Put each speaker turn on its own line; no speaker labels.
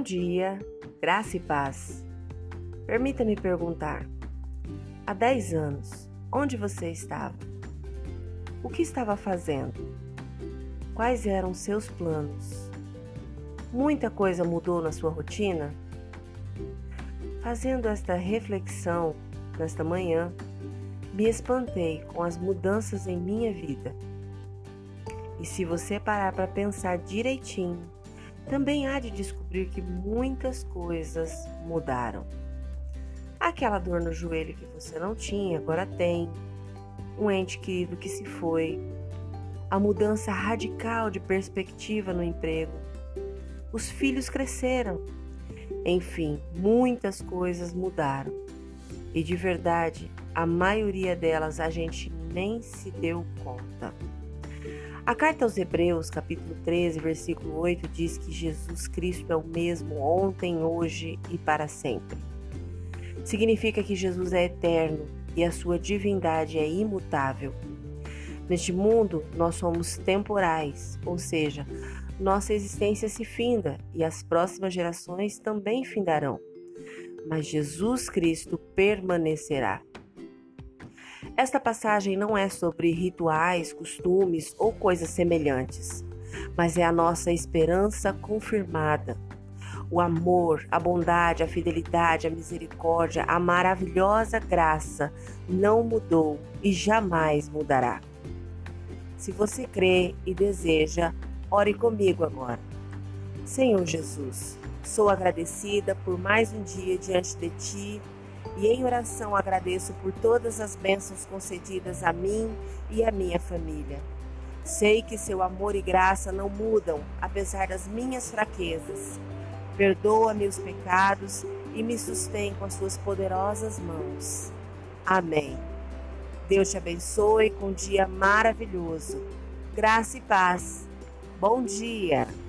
dia, graça e paz. Permita-me perguntar: há 10 anos, onde você estava? O que estava fazendo? Quais eram seus planos? Muita coisa mudou na sua rotina? Fazendo esta reflexão nesta manhã, me espantei com as mudanças em minha vida. E se você parar para pensar direitinho, também há de descobrir que muitas coisas mudaram. Aquela dor no joelho que você não tinha, agora tem. Um ente querido que se foi. A mudança radical de perspectiva no emprego. Os filhos cresceram. Enfim, muitas coisas mudaram. E de verdade, a maioria delas a gente nem se deu conta. A carta aos Hebreus, capítulo 13, versículo 8, diz que Jesus Cristo é o mesmo ontem, hoje e para sempre. Significa que Jesus é eterno e a sua divindade é imutável. Neste mundo, nós somos temporais, ou seja, nossa existência se finda e as próximas gerações também findarão. Mas Jesus Cristo permanecerá. Esta passagem não é sobre rituais, costumes ou coisas semelhantes, mas é a nossa esperança confirmada. O amor, a bondade, a fidelidade, a misericórdia, a maravilhosa graça não mudou e jamais mudará. Se você crê e deseja, ore comigo agora. Senhor Jesus, sou agradecida por mais um dia diante de Ti e em oração agradeço por todas as bênçãos concedidas a mim e à minha família. Sei que seu amor e graça não mudam, apesar das minhas fraquezas. Perdoa meus pecados e me sustém com as suas poderosas mãos. Amém. Deus te abençoe com um dia maravilhoso. Graça e paz. Bom dia.